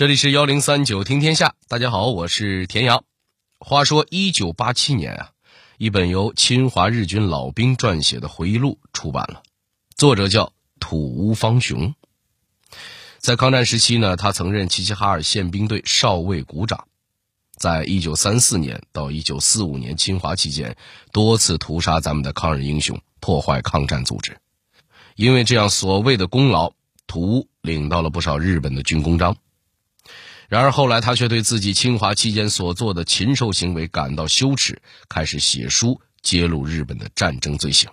这里是幺零三九听天下，大家好，我是田阳。话说一九八七年啊，一本由侵华日军老兵撰写的回忆录出版了，作者叫土屋方雄。在抗战时期呢，他曾任齐齐哈尔宪兵队少尉股长，在一九三四年到一九四五年侵华期间，多次屠杀咱们的抗日英雄，破坏抗战组织。因为这样所谓的功劳，土屋领到了不少日本的军功章。然而后来，他却对自己侵华期间所做的禽兽行为感到羞耻，开始写书揭露日本的战争罪行。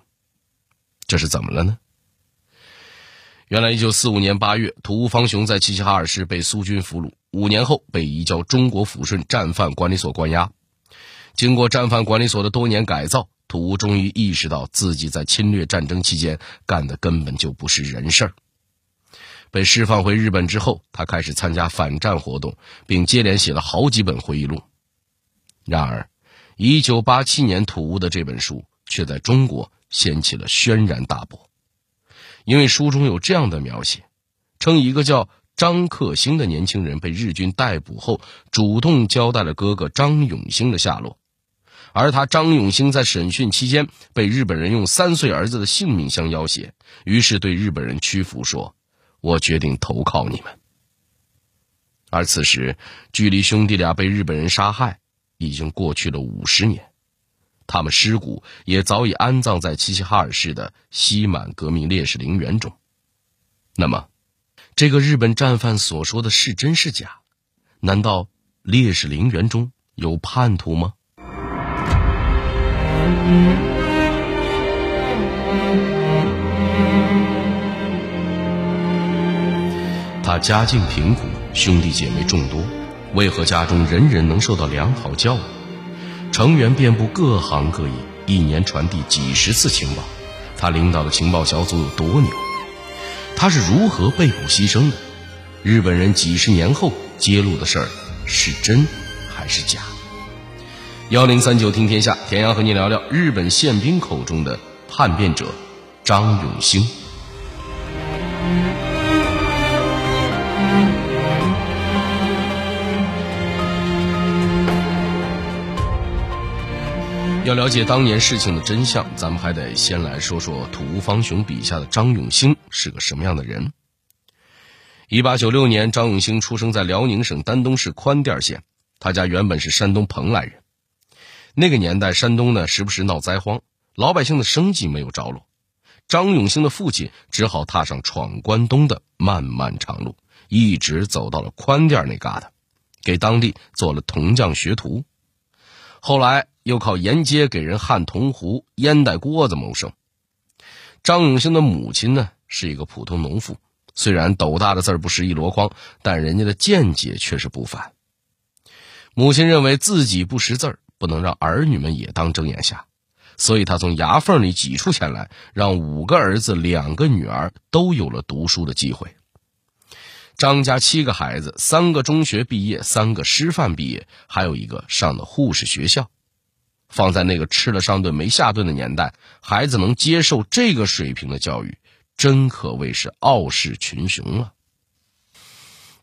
这是怎么了呢？原来，一九四五年八月，土屋方雄在齐齐哈尔市被苏军俘虏，五年后被移交中国抚顺战犯管理所关押。经过战犯管理所的多年改造，土屋终于意识到自己在侵略战争期间干的根本就不是人事儿。被释放回日本之后，他开始参加反战活动，并接连写了好几本回忆录。然而，1987年土屋的这本书却在中国掀起了轩然大波，因为书中有这样的描写：称一个叫张克星的年轻人被日军逮捕后，主动交代了哥哥张永兴的下落，而他张永兴在审讯期间被日本人用三岁儿子的性命相要挟，于是对日本人屈服说。我决定投靠你们。而此时，距离兄弟俩被日本人杀害已经过去了五十年，他们尸骨也早已安葬在齐齐哈尔市的西满革命烈士陵园中。那么，这个日本战犯所说的是真是假？难道烈士陵园中有叛徒吗？他家境贫苦，兄弟姐妹众多，为何家中人人能受到良好教育？成员遍布各行各业，一年传递几十次情报。他领导的情报小组有多牛？他是如何被捕牺牲的？日本人几十年后揭露的事儿是真还是假？幺零三九听天下，田阳和你聊聊日本宪兵口中的叛变者张永兴。要了解当年事情的真相，咱们还得先来说说土屋方雄笔下的张永兴是个什么样的人。一八九六年，张永兴出生在辽宁省丹东市宽甸县，他家原本是山东蓬莱人。那个年代，山东呢时不时闹灾荒，老百姓的生计没有着落，张永兴的父亲只好踏上闯关东的漫漫长路，一直走到了宽甸那旮瘩，给当地做了铜匠学徒。后来。又靠沿街给人焊铜壶、烟袋锅子谋生。张永兴的母亲呢，是一个普通农妇，虽然斗大的字不识一箩筐，但人家的见解却是不凡。母亲认为自己不识字，不能让儿女们也当睁眼瞎，所以她从牙缝里挤出钱来，让五个儿子、两个女儿都有了读书的机会。张家七个孩子，三个中学毕业，三个师范毕业，还有一个上了护士学校。放在那个吃了上顿没下顿的年代，孩子能接受这个水平的教育，真可谓是傲视群雄了。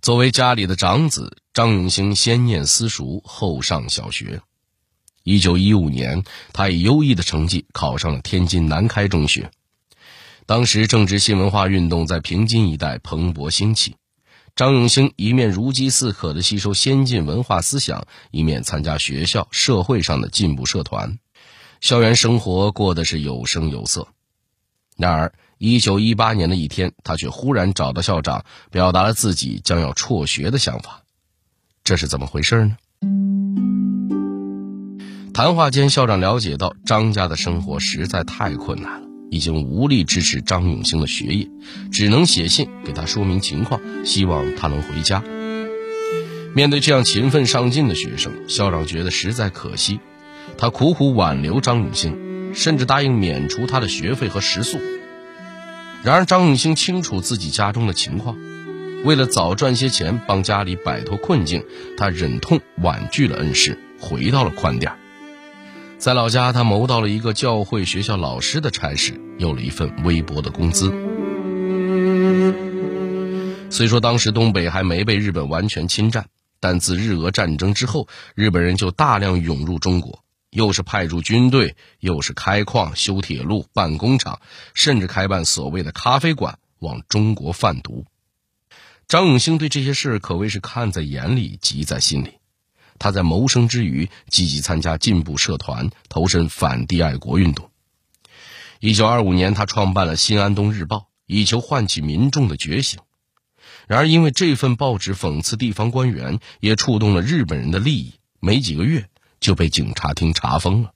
作为家里的长子，张永兴先念私塾，后上小学。一九一五年，他以优异的成绩考上了天津南开中学。当时正值新文化运动在平津一带蓬勃兴起。张永兴一面如饥似渴地吸收先进文化思想，一面参加学校、社会上的进步社团，校园生活过得是有声有色。然而，一九一八年的一天，他却忽然找到校长，表达了自己将要辍学的想法。这是怎么回事呢？谈话间，校长了解到张家的生活实在太困难。已经无力支持张永兴的学业，只能写信给他说明情况，希望他能回家。面对这样勤奋上进的学生，校长觉得实在可惜，他苦苦挽留张永兴，甚至答应免除他的学费和食宿。然而张永兴清楚自己家中的情况，为了早赚些钱帮家里摆脱困境，他忍痛婉拒了恩师，回到了宽甸。在老家，他谋到了一个教会学校老师的差事，有了一份微薄的工资。虽说当时东北还没被日本完全侵占，但自日俄战争之后，日本人就大量涌入中国，又是派驻军队，又是开矿、修铁路、办工厂，甚至开办所谓的咖啡馆，往中国贩毒。张永兴对这些事可谓是看在眼里，急在心里。他在谋生之余，积极参加进步社团，投身反帝爱国运动。一九二五年，他创办了《新安东日报》，以求唤起民众的觉醒。然而，因为这份报纸讽刺地方官员，也触动了日本人的利益，没几个月就被警察厅查封了。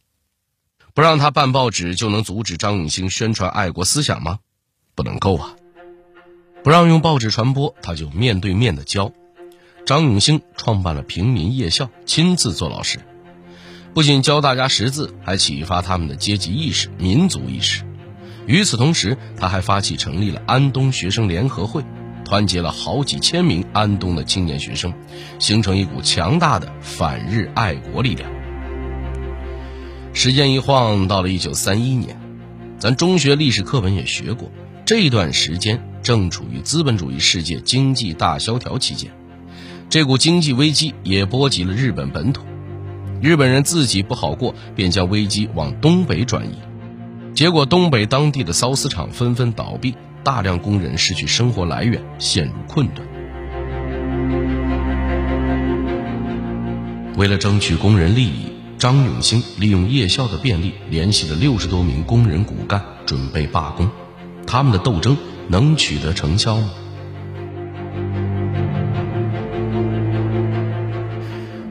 不让他办报纸，就能阻止张永兴宣传爱国思想吗？不能够啊！不让用报纸传播，他就面对面的教。张永兴创办了平民夜校，亲自做老师，不仅教大家识字，还启发他们的阶级意识、民族意识。与此同时，他还发起成立了安东学生联合会，团结了好几千名安东的青年学生，形成一股强大的反日爱国力量。时间一晃到了一九三一年，咱中学历史课本也学过，这段时间正处于资本主义世界经济大萧条期间。这股经济危机也波及了日本本土，日本人自己不好过，便将危机往东北转移，结果东北当地的缫丝厂纷纷倒闭，大量工人失去生活来源，陷入困顿。为了争取工人利益，张永兴利用夜校的便利，联系了六十多名工人骨干，准备罢工。他们的斗争能取得成效吗？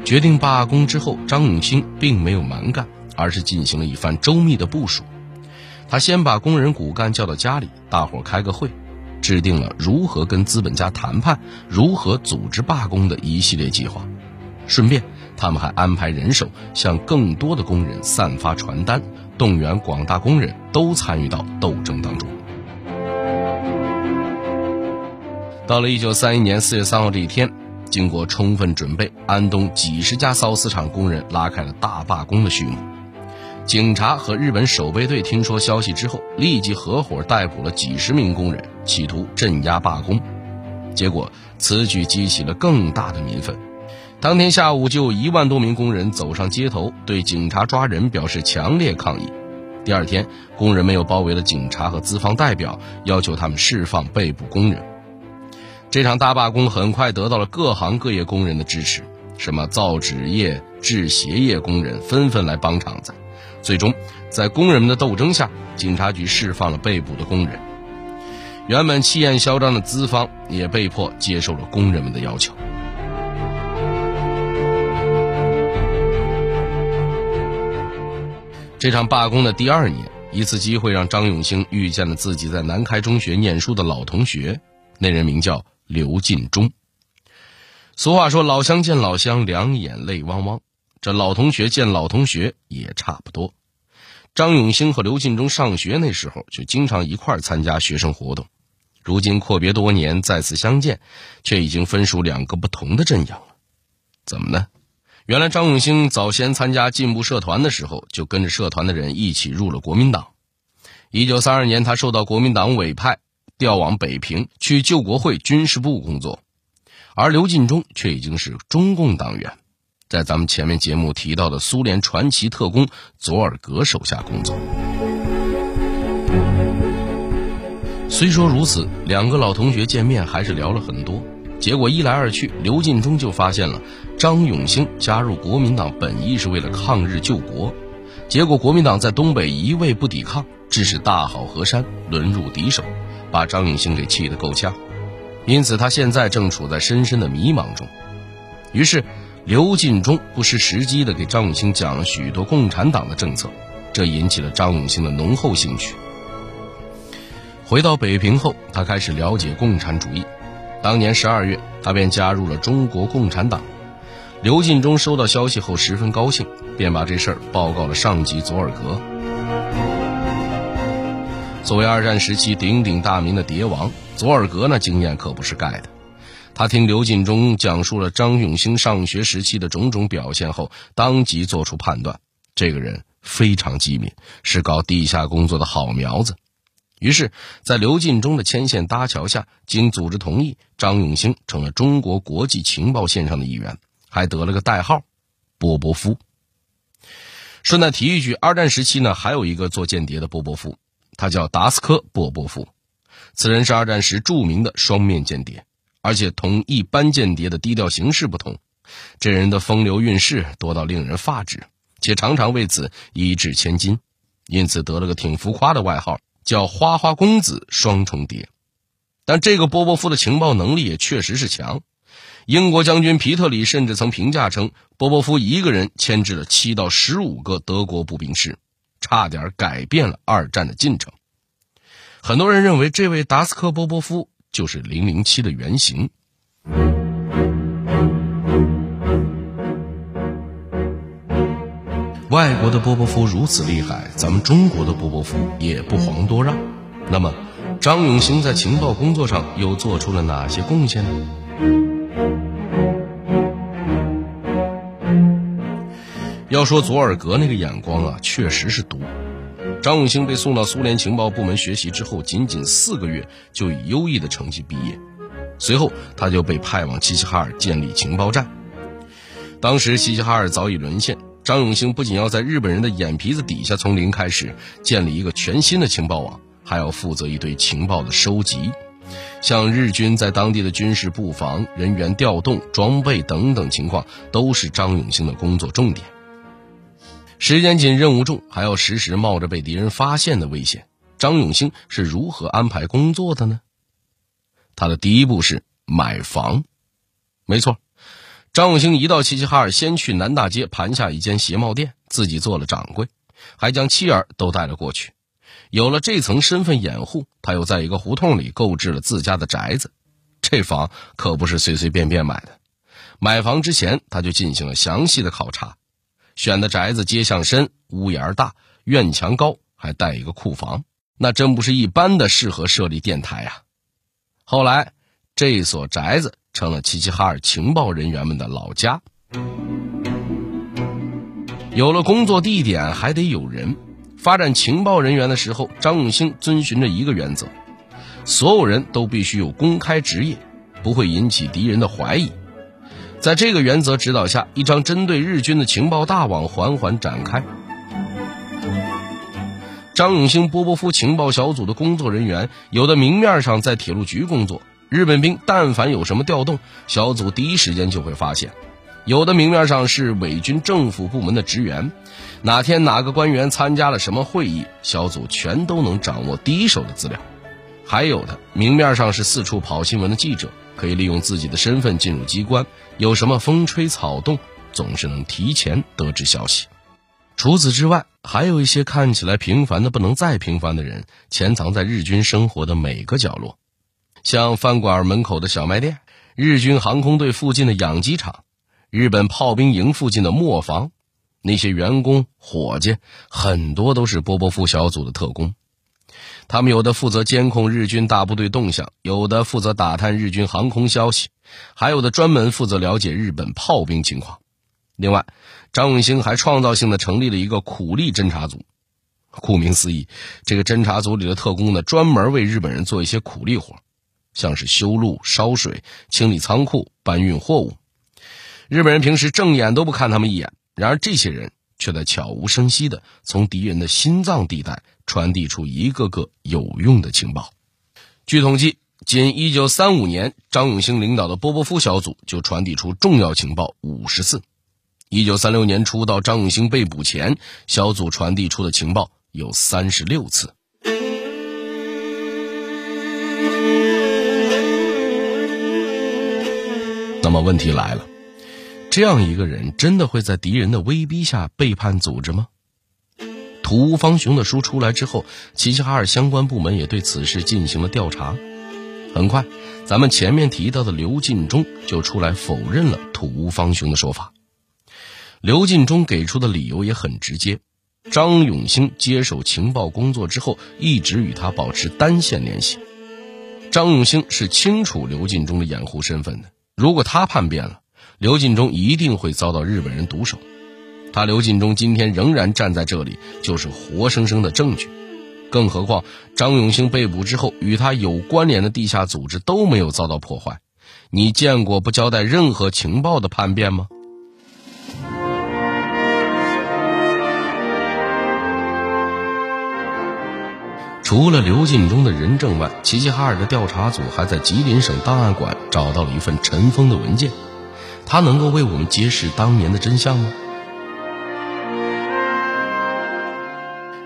决定罢工之后，张永兴并没有蛮干，而是进行了一番周密的部署。他先把工人骨干叫到家里，大伙开个会，制定了如何跟资本家谈判、如何组织罢工的一系列计划。顺便，他们还安排人手向更多的工人散发传单，动员广大工人都参与到斗争当中。到了一九三一年四月三号这一天。经过充分准备，安东几十家缫丝厂工人拉开了大罢工的序幕。警察和日本守备队听说消息之后，立即合伙逮捕了几十名工人，企图镇压罢工。结果此举激起了更大的民愤。当天下午，就有一万多名工人走上街头，对警察抓人表示强烈抗议。第二天，工人们又包围了警察和资方代表，要求他们释放被捕工人。这场大罢工很快得到了各行各业工人的支持，什么造纸业、制鞋业工人纷纷来帮场子。最终，在工人们的斗争下，警察局释放了被捕的工人。原本气焰嚣张的资方也被迫接受了工人们的要求。这场罢工的第二年，一次机会让张永兴遇见了自己在南开中学念书的老同学，那人名叫。刘进忠。俗话说：“老乡见老乡，两眼泪汪汪。”这老同学见老同学也差不多。张永兴和刘进忠上学那时候就经常一块儿参加学生活动，如今阔别多年再次相见，却已经分属两个不同的阵营了。怎么呢？原来张永兴早先参加进步社团的时候，就跟着社团的人一起入了国民党。一九三二年，他受到国民党委派。调往北平去救国会军事部工作，而刘进忠却已经是中共党员，在咱们前面节目提到的苏联传奇特工佐尔格手下工作。虽说如此，两个老同学见面还是聊了很多。结果一来二去，刘进忠就发现了张永兴加入国民党本意是为了抗日救国，结果国民党在东北一味不抵抗，致使大好河山沦入敌手。把张永兴给气得够呛，因此他现在正处在深深的迷茫中。于是，刘进忠不失时机地给张永兴讲了许多共产党的政策，这引起了张永兴的浓厚兴趣。回到北平后，他开始了解共产主义。当年十二月，他便加入了中国共产党。刘进忠收到消息后十分高兴，便把这事儿报告了上级佐尔格。作为二战时期鼎鼎大名的谍王，佐尔格那经验可不是盖的。他听刘进忠讲述了张永兴上学时期的种种表现后，当即做出判断：这个人非常机敏，是搞地下工作的好苗子。于是，在刘进忠的牵线搭桥下，经组织同意，张永兴成了中国国际情报线上的一员，还得了个代号“波波夫”。顺带提一句，二战时期呢，还有一个做间谍的波波夫，他叫达斯科·波波夫。此人是二战时著名的双面间谍，而且同一般间谍的低调行事不同，这人的风流韵事多到令人发指，且常常为此一掷千金，因此得了个挺浮夸的外号。叫花花公子双重谍，但这个波波夫的情报能力也确实是强。英国将军皮特里甚至曾评价称，波波夫一个人牵制了七到十五个德国步兵师，差点改变了二战的进程。很多人认为，这位达斯科波波夫就是零零七的原型。外国的波波夫如此厉害，咱们中国的波波夫也不遑多让。那么，张永兴在情报工作上又做出了哪些贡献呢？要说佐尔格那个眼光啊，确实是毒。张永兴被送到苏联情报部门学习之后，仅仅四个月就以优异的成绩毕业。随后，他就被派往齐齐哈尔建立情报站。当时，齐齐哈尔早已沦陷。张永兴不仅要在日本人的眼皮子底下从零开始建立一个全新的情报网，还要负责一堆情报的收集，像日军在当地的军事布防、人员调动、装备等等情况，都是张永兴的工作重点。时间紧，任务重，还要时时冒着被敌人发现的危险。张永兴是如何安排工作的呢？他的第一步是买房，没错。张永兴一到齐齐哈尔，先去南大街盘下一间鞋帽店，自己做了掌柜，还将妻儿都带了过去。有了这层身份掩护，他又在一个胡同里购置了自家的宅子。这房可不是随随便便买的。买房之前，他就进行了详细的考察，选的宅子街巷深、屋檐大、院墙高，还带一个库房，那真不是一般的适合设立电台呀。后来，这所宅子。成了齐齐哈尔情报人员们的老家。有了工作地点，还得有人。发展情报人员的时候，张永兴遵循着一个原则：所有人都必须有公开职业，不会引起敌人的怀疑。在这个原则指导下，一张针对日军的情报大网缓缓展开。张永兴波波夫情报小组的工作人员，有的明面上在铁路局工作。日本兵但凡有什么调动，小组第一时间就会发现；有的明面上是伪军政府部门的职员，哪天哪个官员参加了什么会议，小组全都能掌握第一手的资料；还有的明面上是四处跑新闻的记者，可以利用自己的身份进入机关，有什么风吹草动，总是能提前得知消息。除此之外，还有一些看起来平凡的不能再平凡的人，潜藏在日军生活的每个角落。像饭馆门口的小卖店，日军航空队附近的养鸡场，日本炮兵营附近的磨坊，那些员工伙计很多都是波波夫小组的特工。他们有的负责监控日军大部队动向，有的负责打探日军航空消息，还有的专门负责了解日本炮兵情况。另外，张永兴还创造性的成立了一个苦力侦察组。顾名思义，这个侦察组里的特工呢，专门为日本人做一些苦力活。像是修路、烧水、清理仓库、搬运货物，日本人平时正眼都不看他们一眼。然而，这些人却在悄无声息地从敌人的心脏地带传递出一个个有用的情报。据统计，仅1935年，张永兴领导的波波夫小组就传递出重要情报五十次；1936年初到张永兴被捕前，小组传递出的情报有三十六次。那么问题来了，这样一个人真的会在敌人的威逼下背叛组织吗？土屋方雄的书出来之后，齐齐哈尔相关部门也对此事进行了调查。很快，咱们前面提到的刘进忠就出来否认了土屋方雄的说法。刘进忠给出的理由也很直接：张永兴接手情报工作之后，一直与他保持单线联系。张永兴是清楚刘进忠的掩护身份的。如果他叛变了，刘进忠一定会遭到日本人毒手。他刘进忠今天仍然站在这里，就是活生生的证据。更何况张永兴被捕之后，与他有关联的地下组织都没有遭到破坏。你见过不交代任何情报的叛变吗？除了刘进忠的人证外，齐齐哈尔的调查组还在吉林省档案馆找到了一份尘封的文件，它能够为我们揭示当年的真相吗？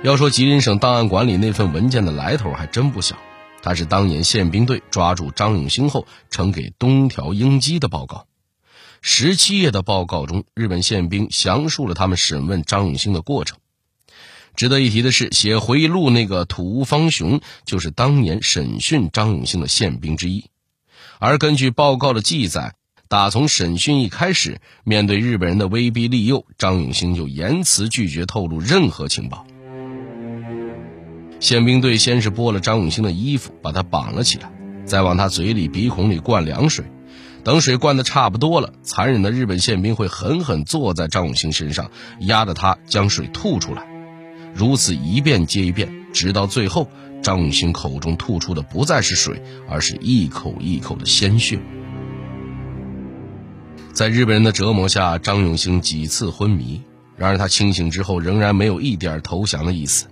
要说吉林省档案馆里那份文件的来头还真不小，它是当年宪兵队抓住张永兴后呈给东条英机的报告。十七页的报告中，日本宪兵详述了他们审问张永兴的过程。值得一提的是，写回忆录那个土屋方雄就是当年审讯张永兴的宪兵之一。而根据报告的记载，打从审讯一开始，面对日本人的威逼利诱，张永兴就严词拒绝透露任何情报。宪兵队先是剥了张永兴的衣服，把他绑了起来，再往他嘴里、鼻孔里灌凉水。等水灌得差不多了，残忍的日本宪兵会狠狠坐在张永兴身上，压着他将水吐出来。如此一遍接一遍，直到最后，张永兴口中吐出的不再是水，而是一口一口的鲜血。在日本人的折磨下，张永兴几次昏迷，然而他清醒之后仍然没有一点投降的意思。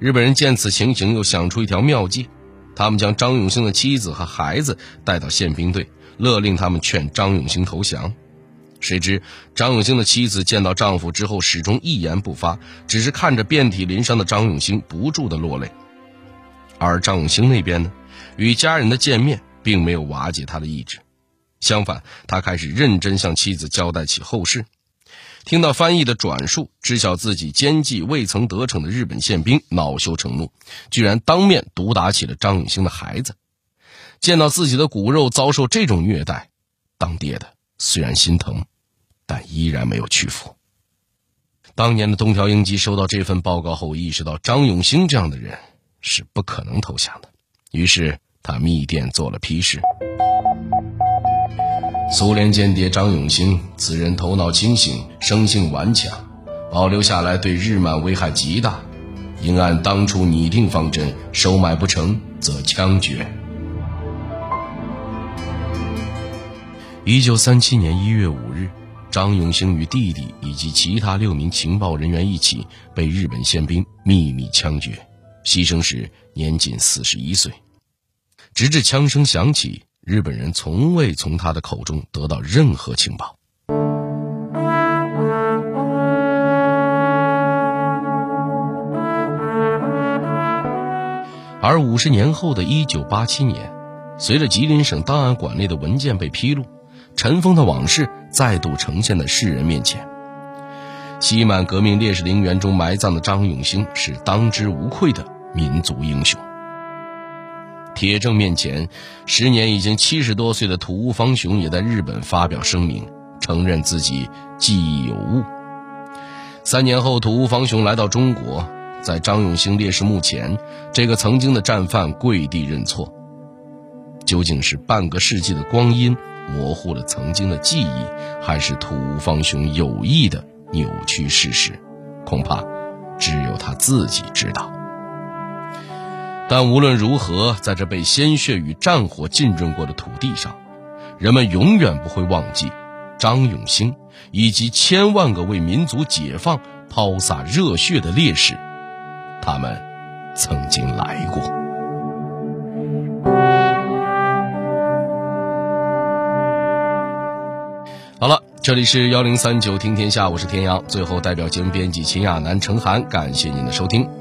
日本人见此情形，又想出一条妙计，他们将张永兴的妻子和孩子带到宪兵队，勒令他们劝张永兴投降。谁知张永兴的妻子见到丈夫之后，始终一言不发，只是看着遍体鳞伤的张永兴，不住的落泪。而张永兴那边呢，与家人的见面并没有瓦解他的意志，相反，他开始认真向妻子交代起后事。听到翻译的转述，知晓自己奸计未曾得逞的日本宪兵恼羞成怒，居然当面毒打起了张永兴的孩子。见到自己的骨肉遭受这种虐待，当爹的虽然心疼，但依然没有屈服。当年的东条英机收到这份报告后，意识到张永兴这样的人是不可能投降的，于是他密电做了批示。苏联间谍张永兴，此人头脑清醒，生性顽强，保留下来对日满危害极大。应按当初拟定方针，收买不成则枪决。一九三七年一月五日，张永兴与弟弟以及其他六名情报人员一起被日本宪兵秘密枪决，牺牲时年仅四十一岁。直至枪声响起。日本人从未从他的口中得到任何情报，而五十年后的一九八七年，随着吉林省档案馆内的文件被披露，尘封的往事再度呈现在世人面前。西满革命烈士陵园中埋葬的张永兴是当之无愧的民族英雄。铁证面前，时年已经七十多岁的土屋方雄也在日本发表声明，承认自己记忆有误。三年后，土屋方雄来到中国，在张永兴烈士墓前，这个曾经的战犯跪地认错。究竟是半个世纪的光阴模糊了曾经的记忆，还是土屋方雄有意的扭曲事实？恐怕只有他自己知道。但无论如何，在这被鲜血与战火浸润过的土地上，人们永远不会忘记张永兴以及千万个为民族解放抛洒热血的烈士，他们曾经来过。好了，这里是幺零三九听天下，我是田阳。最后，代表节目编辑秦亚楠、程涵，感谢您的收听。